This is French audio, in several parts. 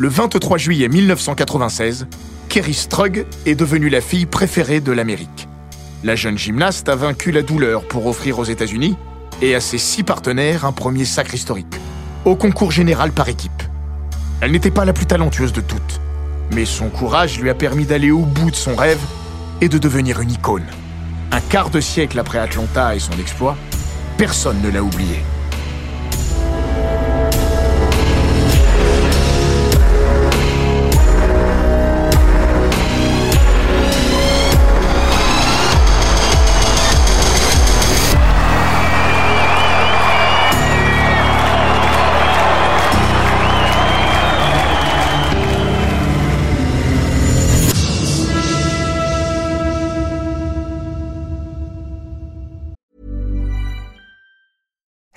Le 23 juillet 1996, Kerry Strug est devenue la fille préférée de l'Amérique. La jeune gymnaste a vaincu la douleur pour offrir aux États-Unis et à ses six partenaires un premier sacre historique, au concours général par équipe. Elle n'était pas la plus talentueuse de toutes, mais son courage lui a permis d'aller au bout de son rêve et de devenir une icône. Un quart de siècle après Atlanta et son exploit, personne ne l'a oublié.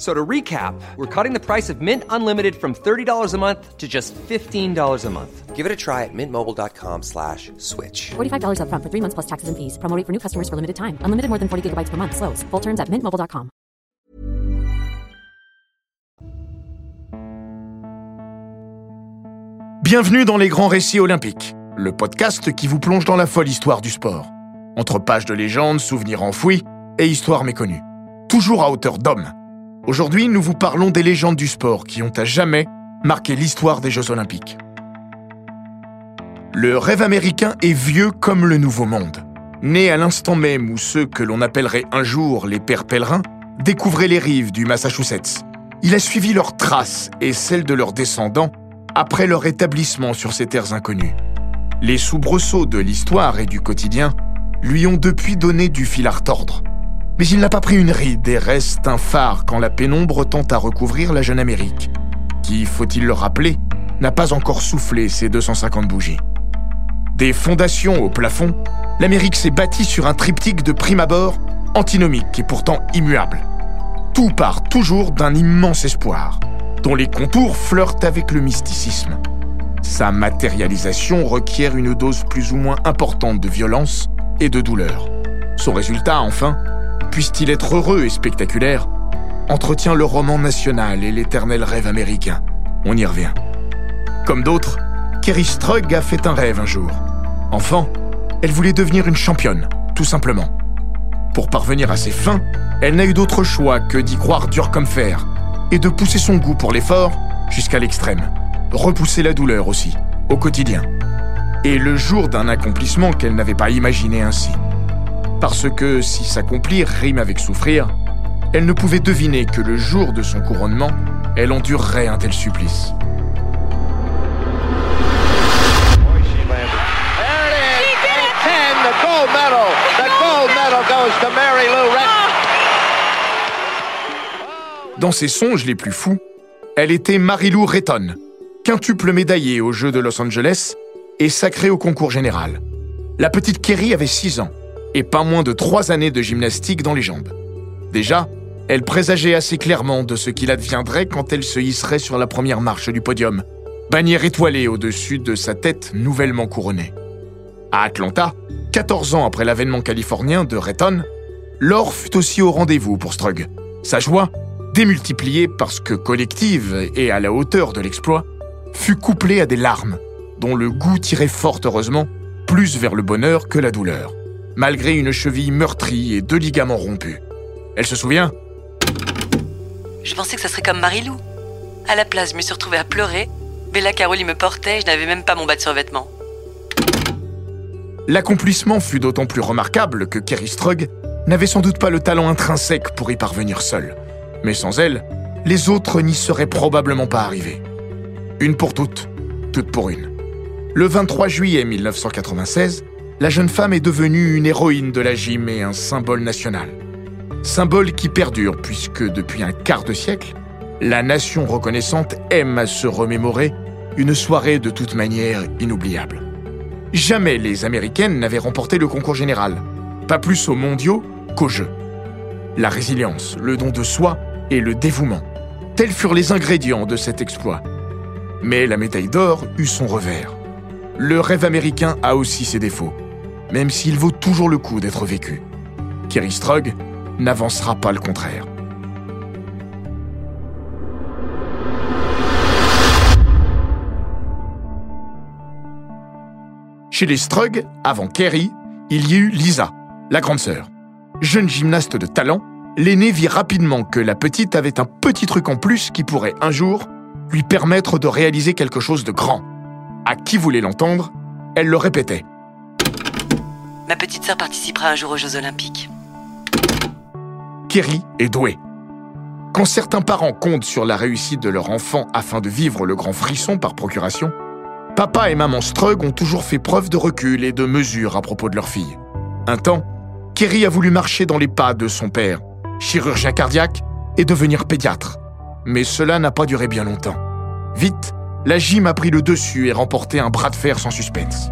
So to recap, we're cutting the price of Mint Unlimited from $30 a month to just $15 a month. Give it a try at mintmobile.com slash switch. $45 upfront for three months plus taxes and fees. Promo rate for new customers for limited time. Unlimited more than 40 gigabytes per month. Slows. Full terms at mintmobile.com. Bienvenue dans les grands récits olympiques, le podcast qui vous plonge dans la folle histoire du sport. Entre pages de légendes, souvenirs enfouis et histoires méconnues. Toujours à hauteur d'homme. Aujourd'hui, nous vous parlons des légendes du sport qui ont à jamais marqué l'histoire des Jeux olympiques. Le rêve américain est vieux comme le Nouveau Monde. Né à l'instant même où ceux que l'on appellerait un jour les pères pèlerins découvraient les rives du Massachusetts. Il a suivi leurs traces et celles de leurs descendants après leur établissement sur ces terres inconnues. Les soubresauts de l'histoire et du quotidien lui ont depuis donné du fil à retordre. Mais il n'a pas pris une ride et reste un phare quand la pénombre tente à recouvrir la jeune Amérique, qui, faut-il le rappeler, n'a pas encore soufflé ses 250 bougies. Des fondations au plafond, l'Amérique s'est bâtie sur un triptyque de prime abord antinomique et pourtant immuable. Tout part toujours d'un immense espoir, dont les contours flirtent avec le mysticisme. Sa matérialisation requiert une dose plus ou moins importante de violence et de douleur. Son résultat, enfin, puisse-t-il être heureux et spectaculaire, entretient le roman national et l'éternel rêve américain. On y revient. Comme d'autres, Kerry Strug a fait un rêve un jour. Enfant, elle voulait devenir une championne, tout simplement. Pour parvenir à ses fins, elle n'a eu d'autre choix que d'y croire dur comme fer et de pousser son goût pour l'effort jusqu'à l'extrême. Repousser la douleur aussi, au quotidien. Et le jour d'un accomplissement qu'elle n'avait pas imaginé ainsi. Parce que si s'accomplir rime avec souffrir, elle ne pouvait deviner que le jour de son couronnement, elle endurerait un tel supplice. Boy, she landed. There it is. She did it. 10, the gold medal. The gold medal goes to Mary Lou Retton. Dans ses songes les plus fous, elle était Marilou Retton, quintuple médaillée aux Jeux de Los Angeles et sacrée au concours général. La petite Kerry avait 6 ans et pas moins de 3 années de gymnastique dans les jambes. Déjà, elle présageait assez clairement de ce qu'il adviendrait quand elle se hisserait sur la première marche du podium, bannière étoilée au-dessus de sa tête nouvellement couronnée. À Atlanta, 14 ans après l'avènement californien de Retton, l'or fut aussi au rendez-vous pour Strug. Sa joie, démultipliée parce que collective et à la hauteur de l'exploit, fut couplée à des larmes, dont le goût tirait fort heureusement plus vers le bonheur que la douleur, malgré une cheville meurtrie et deux ligaments rompus. Elle se souvient? Je pensais que ça serait comme Marilou. À la place, je me suis retrouvée à pleurer. Bella Caroli me portait, je n'avais même pas mon bas de survêtement. L'accomplissement fut d'autant plus remarquable que Kerry Strug n'avait sans doute pas le talent intrinsèque pour y parvenir seule. Mais sans elle, les autres n'y seraient probablement pas arrivés. Une pour toutes, toutes pour une. Le 23 juillet 1996, la jeune femme est devenue une héroïne de la gym et un symbole national. Symbole qui perdure puisque depuis un quart de siècle, la nation reconnaissante aime à se remémorer une soirée de toute manière inoubliable. Jamais les Américaines n'avaient remporté le concours général, pas plus aux mondiaux qu'aux Jeux. La résilience, le don de soi et le dévouement, tels furent les ingrédients de cet exploit. Mais la médaille d'or eut son revers. Le rêve américain a aussi ses défauts, même s'il vaut toujours le coup d'être vécu. Kerry Strug n'avancera pas le contraire. Chez les Strug, avant Kerry, il y eut Lisa, la grande sœur. Jeune gymnaste de talent, l'aîné vit rapidement que la petite avait un petit truc en plus qui pourrait un jour lui permettre de réaliser quelque chose de grand. À qui voulait l'entendre, elle le répétait. Ma petite sœur participera un jour aux Jeux Olympiques. Kerry est douée. Quand certains parents comptent sur la réussite de leur enfant afin de vivre le grand frisson par procuration, Papa et maman Strug ont toujours fait preuve de recul et de mesure à propos de leur fille. Un temps, Kerry a voulu marcher dans les pas de son père, chirurgien cardiaque, et devenir pédiatre. Mais cela n'a pas duré bien longtemps. Vite, la gym a pris le dessus et remporté un bras de fer sans suspense.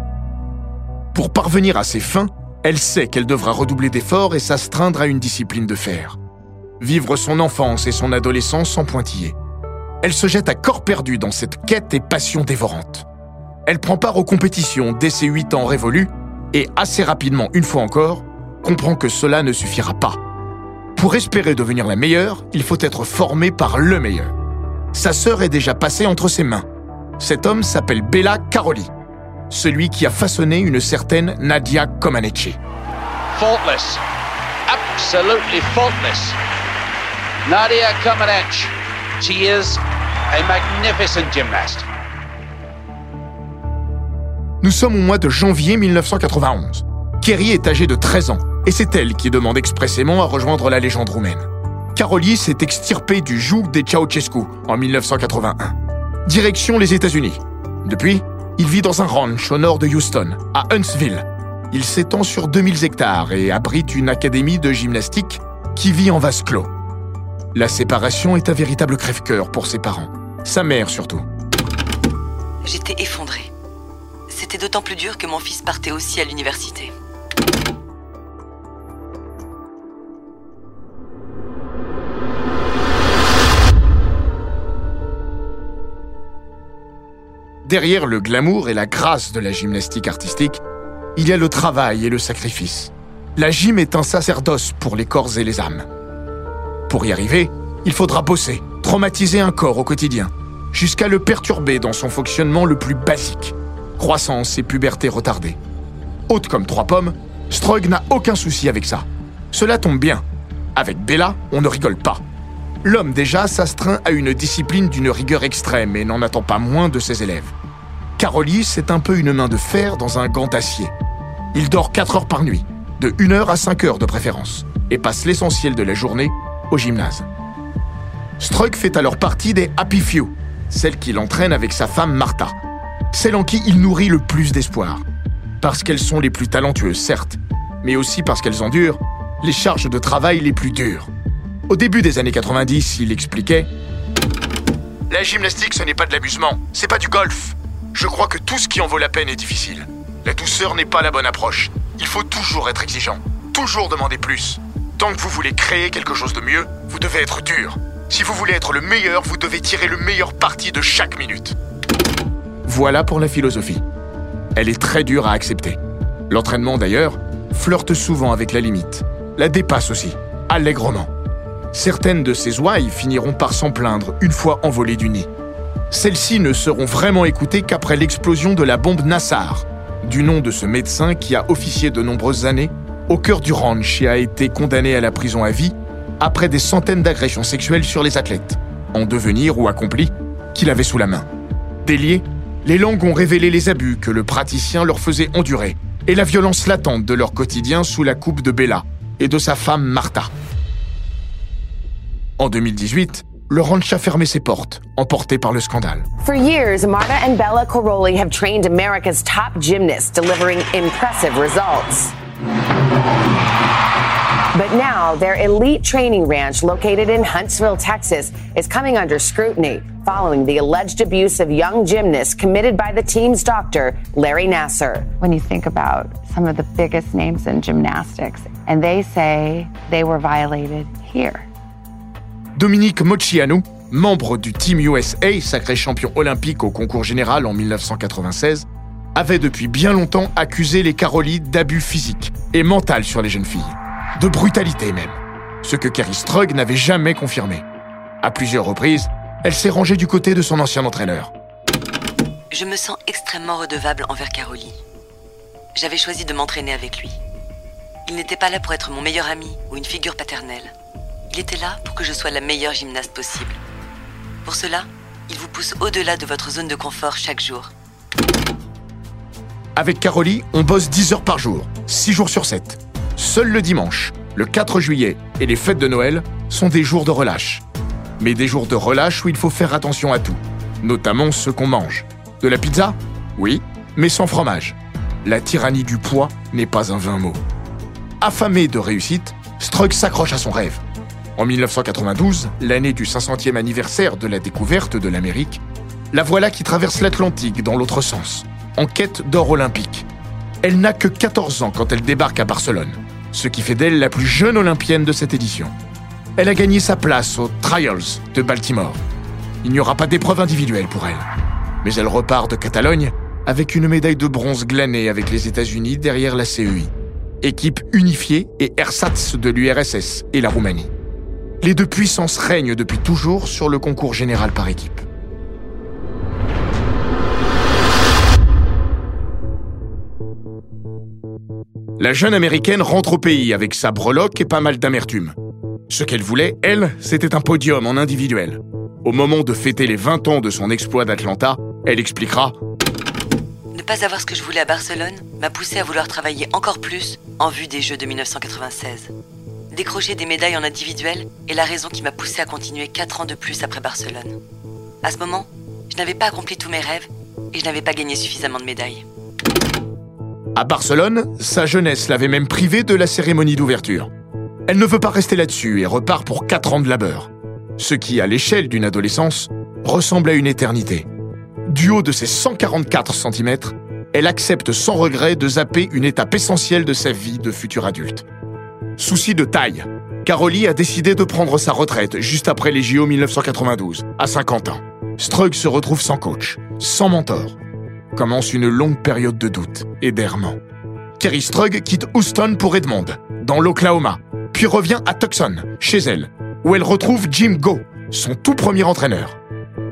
Pour parvenir à ses fins, elle sait qu'elle devra redoubler d'efforts et s'astreindre à une discipline de fer. Vivre son enfance et son adolescence sans pointiller. Elle se jette à corps perdu dans cette quête et passion dévorante. Elle prend part aux compétitions dès ses 8 ans révolus et assez rapidement, une fois encore, comprend que cela ne suffira pas. Pour espérer devenir la meilleure, il faut être formé par le meilleur. Sa sœur est déjà passée entre ses mains. Cet homme s'appelle Bella Caroli, celui qui a façonné une certaine Nadia Comaneci. Faultless. Absolutely faultless. Nadia Comaneci. She is a magnificent gymnast. Nous sommes au mois de janvier 1991. Kerry est âgée de 13 ans, et c'est elle qui demande expressément à rejoindre la légende roumaine. Caroli s'est extirpé du joug des Ceausescu en 1981. Direction les États-Unis. Depuis, il vit dans un ranch au nord de Houston, à Huntsville. Il s'étend sur 2000 hectares et abrite une académie de gymnastique qui vit en vase clos. La séparation est un véritable crève-cœur pour ses parents, sa mère surtout. J'étais effondrée. C'était d'autant plus dur que mon fils partait aussi à l'université. Derrière le glamour et la grâce de la gymnastique artistique, il y a le travail et le sacrifice. La gym est un sacerdoce pour les corps et les âmes. Pour y arriver, il faudra bosser, traumatiser un corps au quotidien, jusqu'à le perturber dans son fonctionnement le plus basique, croissance et puberté retardée. Haute comme trois pommes, Strug n'a aucun souci avec ça. Cela tombe bien. Avec Bella, on ne rigole pas. L'homme déjà s'astreint à une discipline d'une rigueur extrême et n'en attend pas moins de ses élèves. Carolis c'est un peu une main de fer dans un gant d'acier. Il dort 4 heures par nuit, de 1 heure à 5 heures de préférence, et passe l'essentiel de la journée au gymnase. Strug fait alors partie des Happy Few, celle qu'il entraîne avec sa femme Martha, celle en qui il nourrit le plus d'espoir. Parce qu'elles sont les plus talentueuses, certes, mais aussi parce qu'elles endurent les charges de travail les plus dures. Au début des années 90, il expliquait La gymnastique, ce n'est pas de l'amusement, c'est pas du golf. Je crois que tout ce qui en vaut la peine est difficile. La douceur n'est pas la bonne approche. Il faut toujours être exigeant, toujours demander plus. Tant que vous voulez créer quelque chose de mieux, vous devez être dur. Si vous voulez être le meilleur, vous devez tirer le meilleur parti de chaque minute. Voilà pour la philosophie. Elle est très dure à accepter. L'entraînement d'ailleurs flirte souvent avec la limite, la dépasse aussi, allègrement. Certaines de ces ouailles finiront par s'en plaindre une fois envolées du nid. Celles-ci ne seront vraiment écoutées qu'après l'explosion de la bombe Nassar, du nom de ce médecin qui a officié de nombreuses années au cœur du ranch et a été condamné à la prison à vie après des centaines d'agressions sexuelles sur les athlètes, en devenir ou accomplis, qu'il avait sous la main. Déliés, les langues ont révélé les abus que le praticien leur faisait endurer et la violence latente de leur quotidien sous la coupe de Bella et de sa femme Martha. En 2018, le ranch a fermé ses portes, emporté par le scandale. For years, Marta and Bella Caroli have trained America's top gymnasts, delivering impressive results. But now, their elite training ranch located in Huntsville, Texas, is coming under scrutiny following the alleged abuse of young gymnasts committed by the team's doctor, Larry Nasser. When you think about some of the biggest names in gymnastics, and they say they were violated here. Dominique Mocciano, membre du Team USA, sacré champion olympique au concours général en 1996, avait depuis bien longtemps accusé les Caroli d'abus physiques et mental sur les jeunes filles. De brutalité même. Ce que Kerry Strug n'avait jamais confirmé. À plusieurs reprises, elle s'est rangée du côté de son ancien entraîneur. Je me sens extrêmement redevable envers Caroli. J'avais choisi de m'entraîner avec lui. Il n'était pas là pour être mon meilleur ami ou une figure paternelle. Il était là pour que je sois la meilleure gymnaste possible. Pour cela, il vous pousse au-delà de votre zone de confort chaque jour. Avec Caroli, on bosse 10 heures par jour, 6 jours sur 7. Seul le dimanche, le 4 juillet et les fêtes de Noël sont des jours de relâche. Mais des jours de relâche où il faut faire attention à tout, notamment ce qu'on mange. De la pizza? Oui, mais sans fromage. La tyrannie du poids n'est pas un vain mot. Affamé de réussite, Strug s'accroche à son rêve. En 1992, l'année du 500e anniversaire de la découverte de l'Amérique, la voilà qui traverse l'Atlantique dans l'autre sens, en quête d'or olympique. Elle n'a que 14 ans quand elle débarque à Barcelone, ce qui fait d'elle la plus jeune olympienne de cette édition. Elle a gagné sa place aux Trials de Baltimore. Il n'y aura pas d'épreuve individuelle pour elle. Mais elle repart de Catalogne avec une médaille de bronze glanée avec les États-Unis derrière la CEI, équipe unifiée et ersatz de l'URSS et la Roumanie. Les deux puissances règnent depuis toujours sur le concours général par équipe. La jeune américaine rentre au pays avec sa breloque et pas mal d'amertume. Ce qu'elle voulait, elle, c'était un podium en individuel. Au moment de fêter les 20 ans de son exploit d'Atlanta, elle expliquera Ne pas avoir ce que je voulais à Barcelone m'a poussé à vouloir travailler encore plus en vue des Jeux de 1996. Décrocher des médailles en individuel est la raison qui m'a poussé à continuer 4 ans de plus après Barcelone. À ce moment, je n'avais pas accompli tous mes rêves et je n'avais pas gagné suffisamment de médailles. À Barcelone, sa jeunesse l'avait même privée de la cérémonie d'ouverture. Elle ne veut pas rester là-dessus et repart pour 4 ans de labeur. Ce qui, à l'échelle d'une adolescence, ressemble à une éternité. Du haut de ses 144 cm, elle accepte sans regret de zapper une étape essentielle de sa vie de futur adulte. Souci de taille, Caroli a décidé de prendre sa retraite juste après les JO 1992, à 50 ans. Strug se retrouve sans coach, sans mentor. Commence une longue période de doute et d'errement. Kerry Strug quitte Houston pour Edmond, dans l'Oklahoma, puis revient à Tucson, chez elle, où elle retrouve Jim Go, son tout premier entraîneur.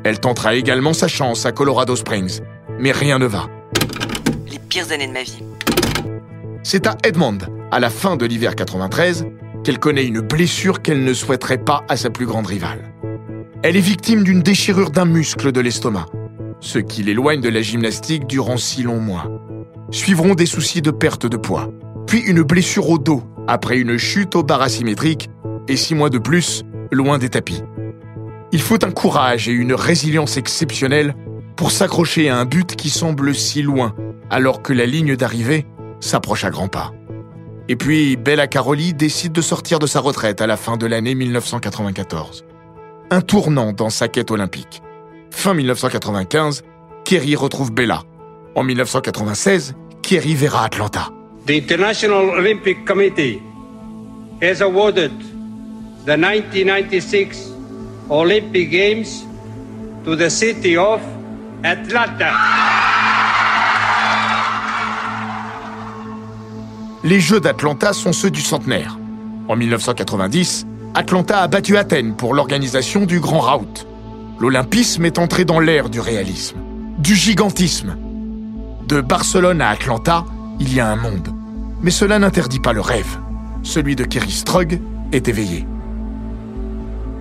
Elle tentera également sa chance à Colorado Springs, mais rien ne va. Les pires années de ma vie. C'est à Edmond, à la fin de l'hiver 93, qu'elle connaît une blessure qu'elle ne souhaiterait pas à sa plus grande rivale. Elle est victime d'une déchirure d'un muscle de l'estomac, ce qui l'éloigne de la gymnastique durant six longs mois. Suivront des soucis de perte de poids, puis une blessure au dos après une chute au bar asymétrique et six mois de plus loin des tapis. Il faut un courage et une résilience exceptionnelle pour s'accrocher à un but qui semble si loin alors que la ligne d'arrivée s'approche à grands pas. Et puis, Bella Caroli décide de sortir de sa retraite à la fin de l'année 1994. Un tournant dans sa quête olympique. Fin 1995, Kerry retrouve Bella. En 1996, Kerry verra Atlanta. The International Olympic Committee has awarded the 1996 Olympic Games to the city of Atlanta. Les Jeux d'Atlanta sont ceux du centenaire. En 1990, Atlanta a battu Athènes pour l'organisation du Grand Rout. L'olympisme est entré dans l'ère du réalisme, du gigantisme. De Barcelone à Atlanta, il y a un monde. Mais cela n'interdit pas le rêve. Celui de Kerry Strug est éveillé.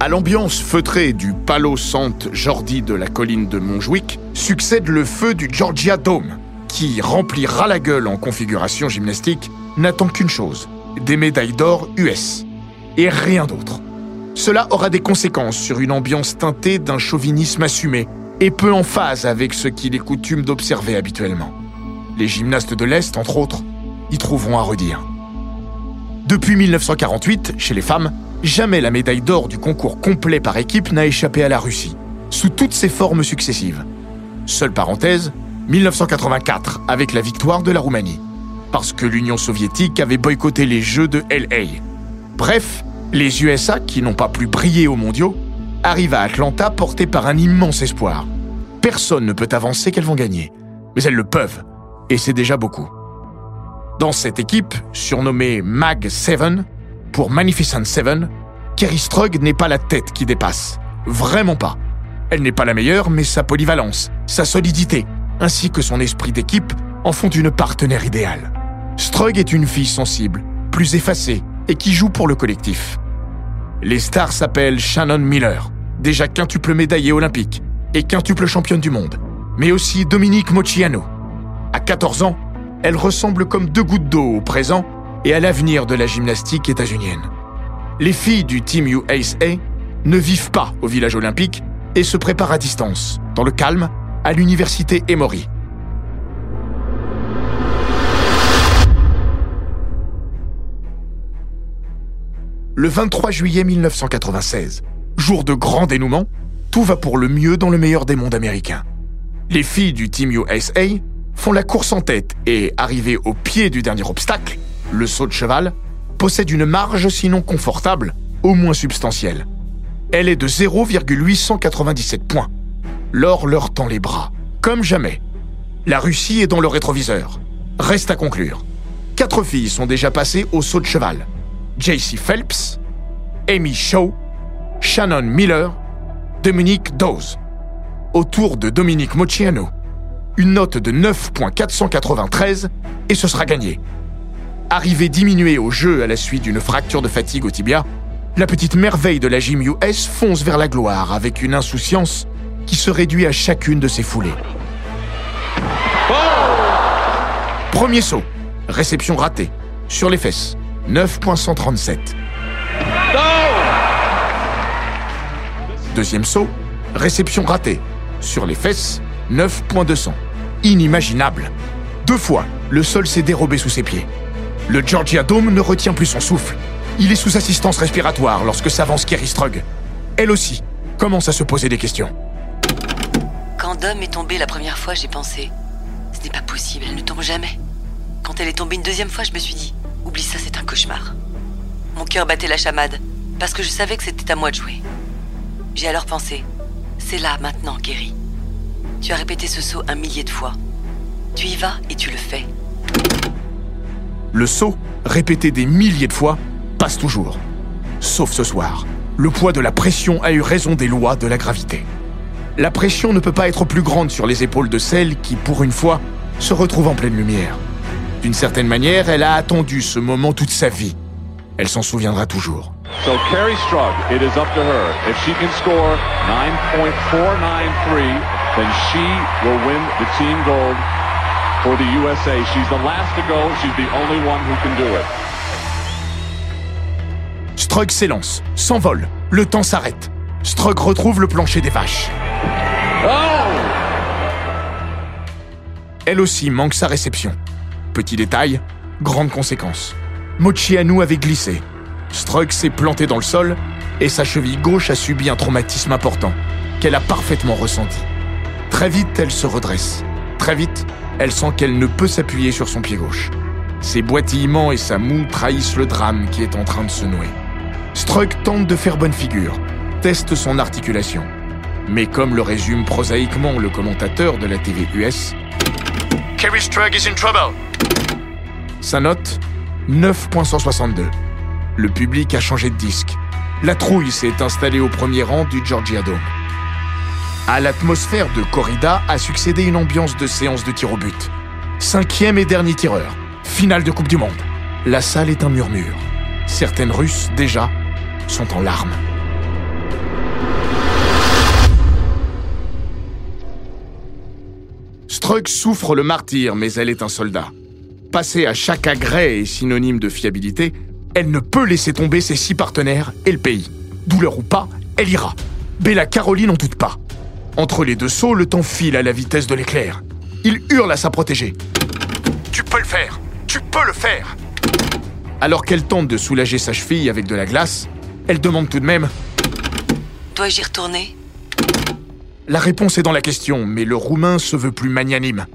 À l'ambiance feutrée du Palo Sant Jordi de la colline de Montjuic succède le feu du Georgia Dome, qui remplira la gueule en configuration gymnastique n'attend qu'une chose, des médailles d'or US. Et rien d'autre. Cela aura des conséquences sur une ambiance teintée d'un chauvinisme assumé et peu en phase avec ce qu'il est coutume d'observer habituellement. Les gymnastes de l'Est, entre autres, y trouveront à redire. Depuis 1948, chez les femmes, jamais la médaille d'or du concours complet par équipe n'a échappé à la Russie, sous toutes ses formes successives. Seule parenthèse, 1984, avec la victoire de la Roumanie, parce que l'Union soviétique avait boycotté les Jeux de LA. Bref, les USA, qui n'ont pas plus brillé aux mondiaux, arrive à Atlanta portée par un immense espoir. Personne ne peut avancer qu'elles vont gagner, mais elles le peuvent, et c'est déjà beaucoup. Dans cette équipe, surnommée Mag 7, pour Magnificent Seven, Kerry Strug n'est pas la tête qui dépasse. Vraiment pas. Elle n'est pas la meilleure, mais sa polyvalence, sa solidité, ainsi que son esprit d'équipe en font une partenaire idéale. Strug est une fille sensible, plus effacée, et qui joue pour le collectif. Les stars s'appellent Shannon Miller, déjà quintuple médaillée olympique et quintuple championne du monde, mais aussi Dominique Mochiano. À 14 ans, elle ressemble comme deux gouttes d'eau au présent et à l'avenir de la gymnastique états-unienne. Les filles du Team USA ne vivent pas au village olympique et se préparent à distance, dans le calme, à l'université Emory. Le 23 juillet 1996, jour de grand dénouement, tout va pour le mieux dans le meilleur des mondes américains. Les filles du Team USA font la course en tête et, arrivées au pied du dernier obstacle, le saut de cheval, possèdent une marge sinon confortable, au moins substantielle. Elle est de 0,897 points. L'or leur tend les bras, comme jamais. La Russie est dans le rétroviseur. Reste à conclure. Quatre filles sont déjà passées au saut de cheval. JC Phelps, Amy Shaw, Shannon Miller, Dominique Dawes. Autour de Dominique Mochiano. Une note de 9.493 et ce sera gagné. Arrivée diminuée au jeu à la suite d'une fracture de fatigue au tibia, la petite merveille de la gym US fonce vers la gloire avec une insouciance qui se réduit à chacune de ses foulées. Premier saut, réception ratée, sur les fesses, 9.137. Deuxième saut, réception ratée, sur les fesses, 9.200. Inimaginable. Deux fois, le sol s'est dérobé sous ses pieds. Le Georgia Dome ne retient plus son souffle. Il est sous assistance respiratoire lorsque s'avance Kerry Strug. Elle aussi commence à se poser des questions. Quand Dom est tombée la première fois, j'ai pensé Ce n'est pas possible, elle ne tombe jamais. Quand elle est tombée une deuxième fois, je me suis dit Oublie ça, c'est un cauchemar. Mon cœur battait la chamade, parce que je savais que c'était à moi de jouer. J'ai alors pensé C'est là, maintenant, Kerry. Tu as répété ce saut un millier de fois. Tu y vas et tu le fais. Le saut, répété des milliers de fois, passe toujours. Sauf ce soir. Le poids de la pression a eu raison des lois de la gravité. La pression ne peut pas être plus grande sur les épaules de celle qui, pour une fois, se retrouve en pleine lumière. D'une certaine manière, elle a attendu ce moment toute sa vie. Elle s'en souviendra toujours. So Carrie Strug, it is up to her. If she can score 9.493, then she will win the team gold for the USA. She's the last to go. She's the only one who can do it. Strug s'élance, s'envole. Le temps s'arrête. Strug retrouve le plancher des vaches. Elle aussi manque sa réception. Petit détail, grande conséquence. Mochianu avait glissé. Strug s'est planté dans le sol et sa cheville gauche a subi un traumatisme important qu'elle a parfaitement ressenti. Très vite, elle se redresse. Très vite, elle sent qu'elle ne peut s'appuyer sur son pied gauche. Ses boitillements et sa moue trahissent le drame qui est en train de se nouer. Strug tente de faire bonne figure, teste son articulation. Mais comme le résume prosaïquement le commentateur de la TV US, Is in trouble. Sa note 9.162. Le public a changé de disque. La trouille s'est installée au premier rang du Georgia Dome. À l'atmosphère de corrida a succédé une ambiance de séance de tir au but. Cinquième et dernier tireur. Finale de Coupe du Monde. La salle est un murmure. Certaines Russes, déjà, sont en larmes. Strug souffre le martyr, mais elle est un soldat. Passer à chaque agrès est synonyme de fiabilité. Elle ne peut laisser tomber ses six partenaires et le pays. Douleur ou pas, elle ira. Bella Caroline n'en doute pas. Entre les deux sauts, le temps file à la vitesse de l'éclair. Il hurle à sa protégée. Tu peux le faire Tu peux le faire Alors qu'elle tente de soulager sa cheville avec de la glace, elle demande tout de même Dois-je y retourner? La réponse est dans la question, mais le roumain se veut plus magnanime.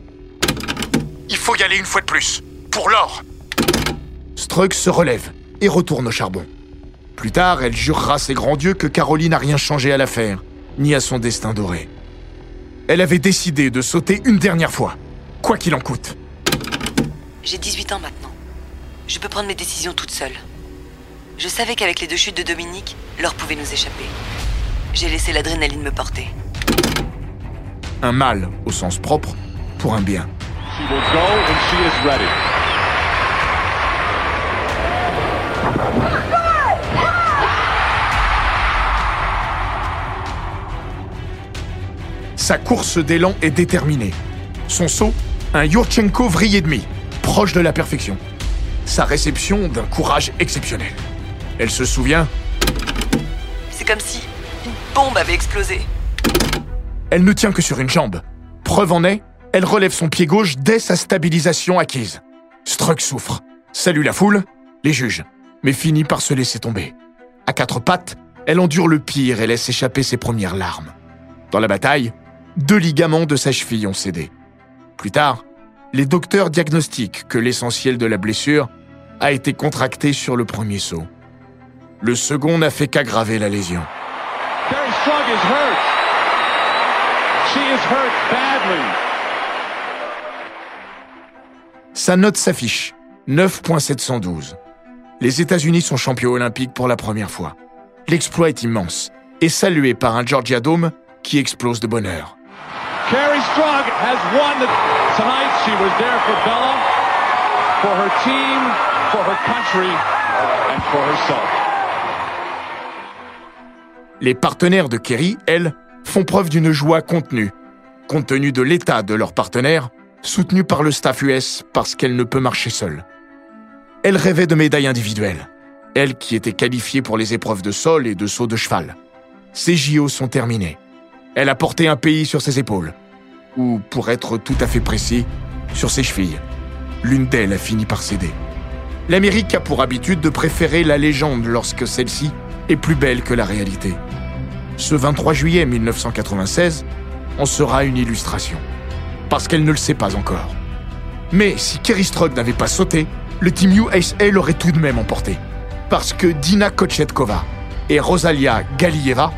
Il faut y aller une fois de plus. Pour l'or Strug se relève et retourne au charbon. Plus tard, elle jurera ses grands dieux que Caroline n'a rien changé à l'affaire, ni à son destin doré. Elle avait décidé de sauter une dernière fois, quoi qu'il en coûte. J'ai 18 ans maintenant. Je peux prendre mes décisions toute seule. Je savais qu'avec les deux chutes de Dominique, l'or pouvait nous échapper. J'ai laissé l'adrénaline me porter. Un mal, au sens propre, pour un bien. She will go when she is ready. Sa course d'élan est déterminée. Son saut, un Yurchenko vrille et demi, proche de la perfection. Sa réception d'un courage exceptionnel. Elle se souvient, C'est comme si une bombe avait explosé. Elle ne tient que sur une jambe. Preuve en est, elle relève son pied gauche dès sa stabilisation acquise. Struck souffre, salue la foule, les juges, mais finit par se laisser tomber. À quatre pattes, elle endure le pire et laisse échapper ses premières larmes. Dans la bataille, deux ligaments de sa cheville ont cédé. Plus tard, les docteurs diagnostiquent que l'essentiel de la blessure a été contracté sur le premier saut. Le second n'a fait qu'aggraver la lésion. She is hurt badly. Sa note s'affiche, 9.712. Les États-Unis sont champions olympiques pour la première fois. L'exploit est immense et salué par un Georgia Dome qui explose de bonheur. Carrie Strug has won the... tonight. She was there for Bella, for her team, for her country, and for herself. Les partenaires de Kerry, elles, font preuve d'une joie contenue, compte tenu de l'état de leur partenaire, soutenu par le staff US parce qu'elle ne peut marcher seule. Elle rêvait de médailles individuelles, elle qui était qualifiée pour les épreuves de sol et de saut de cheval. Ses JO sont terminés. Elle a porté un pays sur ses épaules, ou pour être tout à fait précis, sur ses chevilles. L'une d'elles a fini par céder. L'Amérique a pour habitude de préférer la légende lorsque celle-ci est plus belle que la réalité. Ce 23 juillet 1996 en sera une illustration. Parce qu'elle ne le sait pas encore. Mais si Kerry Strug n'avait pas sauté, le Team USA l'aurait tout de même emporté. Parce que Dina Kochetkova et Rosalia Galieva,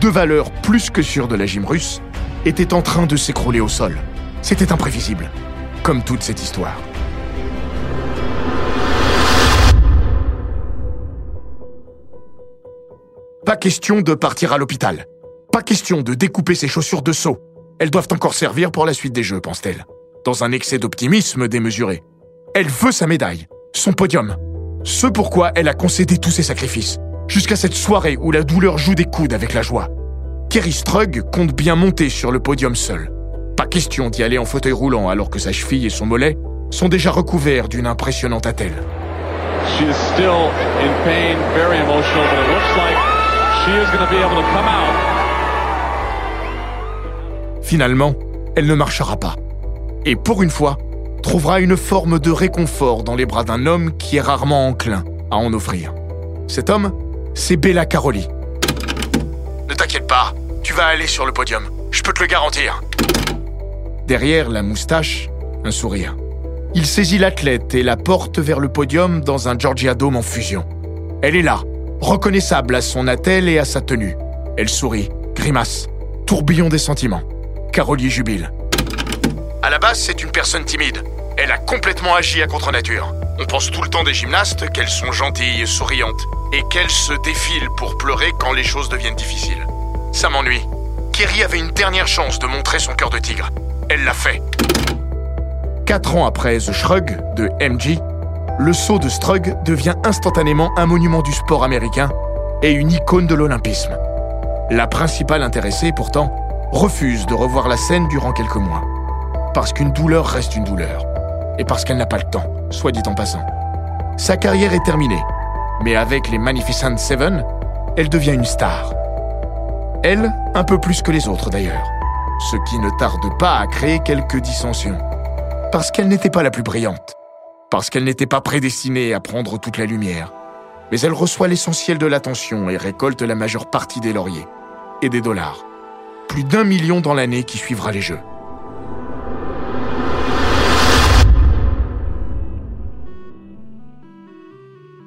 deux valeurs plus que sûres de la gym russe, étaient en train de s'écrouler au sol. C'était imprévisible, comme toute cette histoire. Pas question de partir à l'hôpital. Pas question de découper ses chaussures de saut. Elles doivent encore servir pour la suite des Jeux, pense-t-elle. Dans un excès d'optimisme démesuré. Elle veut sa médaille, son podium. Ce pourquoi elle a concédé tous ses sacrifices. Jusqu'à cette soirée où la douleur joue des coudes avec la joie. Kerry Strug compte bien monter sur le podium seul. Pas question d'y aller en fauteuil roulant alors que sa cheville et son mollet sont déjà recouverts d'une impressionnante attelle. She is still in pain, very emotional, but it looks like Finalement, elle ne marchera pas. Et pour une fois, trouvera une forme de réconfort dans les bras d'un homme qui est rarement enclin à en offrir. Cet homme, c'est Bella Caroli. Ne t'inquiète pas, tu vas aller sur le podium. Je peux te le garantir. Derrière la moustache, un sourire. Il saisit l'athlète et la porte vers le podium dans un Georgia Dome en fusion. Elle est là, reconnaissable à son attelle et à sa tenue. Elle sourit, grimace, tourbillon des sentiments. Carolier jubile. À la base, c'est une personne timide. Elle a complètement agi à contre-nature. On pense tout le temps des gymnastes qu'elles sont gentilles, souriantes, et qu'elles se défilent pour pleurer quand les choses deviennent difficiles. Ça m'ennuie. Kerry avait une dernière chance de montrer son cœur de tigre. Elle l'a fait. Quatre ans après The Shrug de MG, le saut de Strug devient instantanément un monument du sport américain et une icône de l'olympisme. La principale intéressée, pourtant, refuse de revoir la scène durant quelques mois. Parce qu'une douleur reste une douleur. Et parce qu'elle n'a pas le temps, soit dit en passant. Sa carrière est terminée, mais avec les Magnificent Seven, elle devient une star. Elle, un peu plus que les autres d'ailleurs. Ce qui ne tarde pas à créer quelques dissensions. Parce qu'elle n'était pas la plus brillante. Parce qu'elle n'était pas prédestinée à prendre toute la lumière. Mais elle reçoit l'essentiel de l'attention et récolte la majeure partie des lauriers. Et des dollars. Plus d'un million dans l'année qui suivra les Jeux.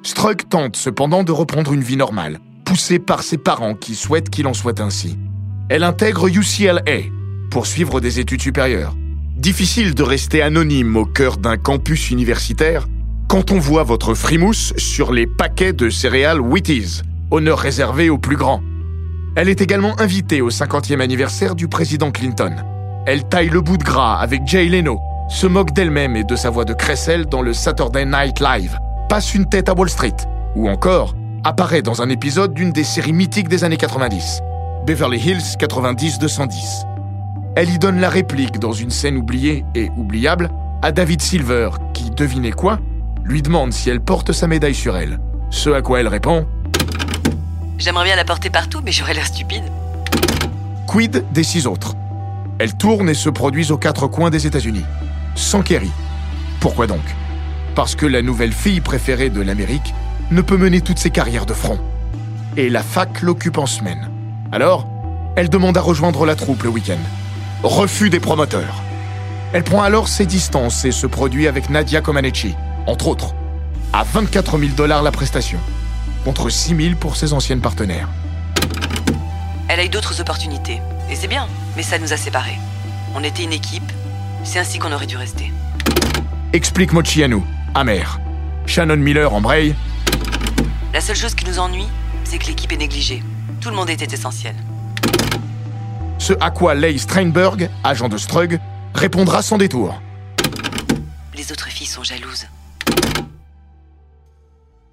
Strug tente cependant de reprendre une vie normale, poussée par ses parents qui souhaitent qu'il en soit ainsi. Elle intègre UCLA pour suivre des études supérieures. Difficile de rester anonyme au cœur d'un campus universitaire quand on voit votre frimousse sur les paquets de céréales Wheaties, honneur réservé aux plus grands. Elle est également invitée au 50e anniversaire du président Clinton. Elle taille le bout de gras avec Jay Leno, se moque d'elle-même et de sa voix de crécelle dans le Saturday Night Live, passe une tête à Wall Street, ou encore apparaît dans un épisode d'une des séries mythiques des années 90, Beverly Hills 90-210. Elle y donne la réplique dans une scène oubliée et oubliable à David Silver, qui, devinez quoi, lui demande si elle porte sa médaille sur elle. Ce à quoi elle répond J'aimerais bien la porter partout, mais j'aurais l'air stupide. Quid des six autres? Elles tournent et se produisent aux quatre coins des États-Unis, sans Kerry. Pourquoi donc? Parce que la nouvelle fille préférée de l'Amérique ne peut mener toutes ses carrières de front. Et la fac l'occupe en semaine. Alors, elle demande à rejoindre la troupe le week-end. Refus des promoteurs. Elle prend alors ses distances et se produit avec Nadia Comaneci, entre autres, à 24 000 dollars la prestation contre 6 000 pour ses anciennes partenaires. Elle a eu d'autres opportunités. Et c'est bien, mais ça nous a séparés. On était une équipe, c'est ainsi qu'on aurait dû rester. Explique Mochi à nous, amer. Shannon Miller embraye. La seule chose qui nous ennuie, c'est que l'équipe est négligée. Tout le monde était essentiel. Ce à quoi Leigh Steinberg, agent de Strug, répondra sans détour. Les autres filles sont jalouses.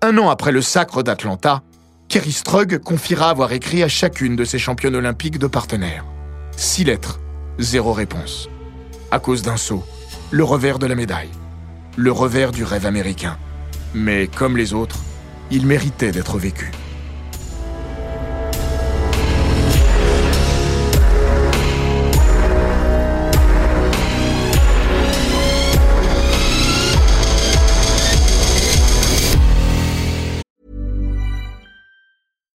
Un an après le sacre d'Atlanta, Kerry Strug confiera avoir écrit à chacune de ses championnes olympiques de partenaires. Six lettres, zéro réponse. À cause d'un saut, le revers de la médaille. Le revers du rêve américain. Mais comme les autres, il méritait d'être vécu.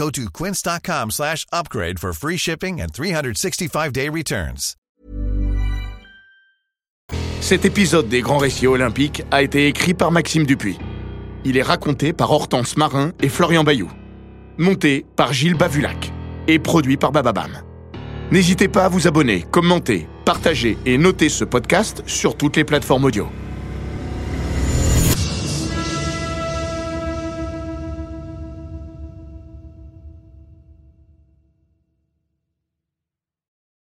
Go to quince.com slash upgrade for free shipping and 365-day returns. Cet épisode des Grands Récits Olympiques a été écrit par Maxime Dupuis. Il est raconté par Hortense Marin et Florian Bayou. Monté par Gilles Bavulac. Et produit par Bababam. N'hésitez pas à vous abonner, commenter, partager et noter ce podcast sur toutes les plateformes audio.